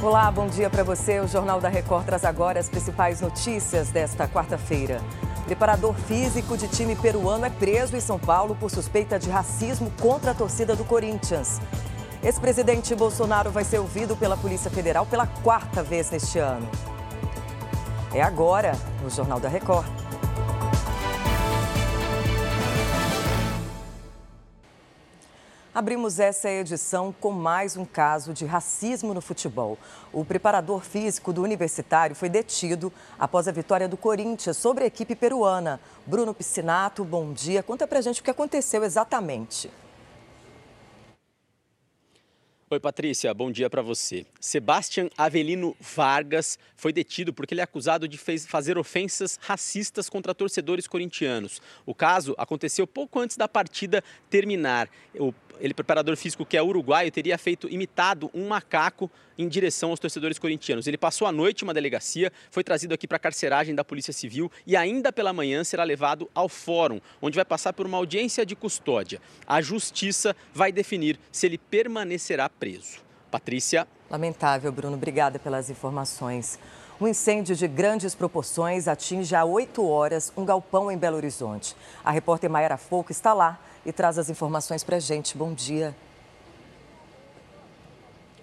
Olá, bom dia para você. O Jornal da Record traz agora as principais notícias desta quarta-feira. Preparador físico de time peruano é preso em São Paulo por suspeita de racismo contra a torcida do Corinthians. Ex-presidente Bolsonaro vai ser ouvido pela Polícia Federal pela quarta vez neste ano. É agora, no Jornal da Record. Abrimos essa edição com mais um caso de racismo no futebol. O preparador físico do Universitário foi detido após a vitória do Corinthians sobre a equipe peruana. Bruno Piscinato, bom dia. Conta pra gente o que aconteceu exatamente. Oi, Patrícia, bom dia para você. Sebastian Avelino Vargas foi detido porque ele é acusado de fazer ofensas racistas contra torcedores corintianos. O caso aconteceu pouco antes da partida terminar. O ele preparador físico que é uruguaio teria feito imitado um macaco em direção aos torcedores corintianos. Ele passou a noite em uma delegacia, foi trazido aqui para a carceragem da Polícia Civil e ainda pela manhã será levado ao fórum, onde vai passar por uma audiência de custódia. A justiça vai definir se ele permanecerá preso. Patrícia. Lamentável, Bruno. Obrigada pelas informações. Um incêndio de grandes proporções atinge há oito horas um galpão em Belo Horizonte. A repórter Mayara Fouco está lá e traz as informações para a gente. Bom dia.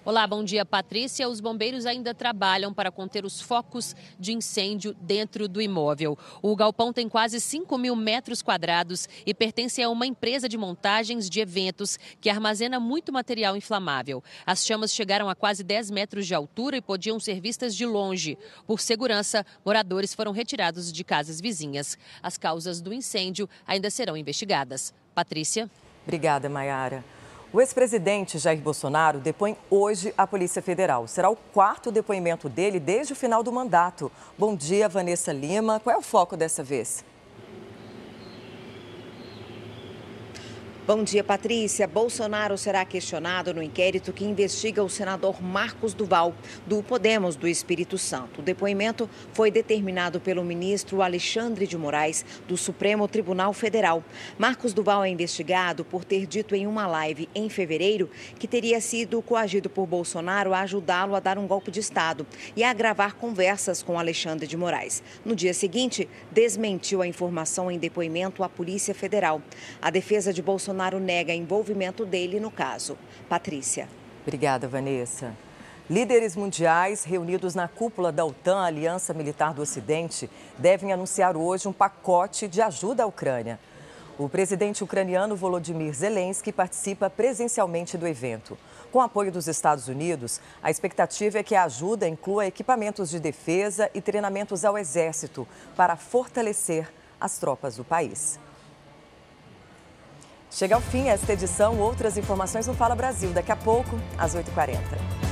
Olá, bom dia, Patrícia. Os bombeiros ainda trabalham para conter os focos de incêndio dentro do imóvel. O galpão tem quase 5 mil metros quadrados e pertence a uma empresa de montagens de eventos que armazena muito material inflamável. As chamas chegaram a quase 10 metros de altura e podiam ser vistas de longe. Por segurança, moradores foram retirados de casas vizinhas. As causas do incêndio ainda serão investigadas. Patrícia. Obrigada, Mayara. O ex-presidente Jair Bolsonaro depõe hoje à Polícia Federal. Será o quarto depoimento dele desde o final do mandato. Bom dia, Vanessa Lima. Qual é o foco dessa vez? Bom dia, Patrícia. Bolsonaro será questionado no inquérito que investiga o senador Marcos Duval, do Podemos do Espírito Santo. O depoimento foi determinado pelo ministro Alexandre de Moraes, do Supremo Tribunal Federal. Marcos Duval é investigado por ter dito em uma live em fevereiro que teria sido coagido por Bolsonaro a ajudá-lo a dar um golpe de Estado e a gravar conversas com Alexandre de Moraes. No dia seguinte, desmentiu a informação em depoimento à Polícia Federal. A defesa de Bolsonaro Bolsonaro nega envolvimento dele no caso. Patrícia. Obrigada, Vanessa. Líderes mundiais reunidos na cúpula da OTAN, Aliança Militar do Ocidente, devem anunciar hoje um pacote de ajuda à Ucrânia. O presidente ucraniano Volodymyr Zelensky participa presencialmente do evento. Com apoio dos Estados Unidos, a expectativa é que a ajuda inclua equipamentos de defesa e treinamentos ao exército para fortalecer as tropas do país. Chega ao fim esta edição. Outras informações no Fala Brasil. Daqui a pouco, às 8h40.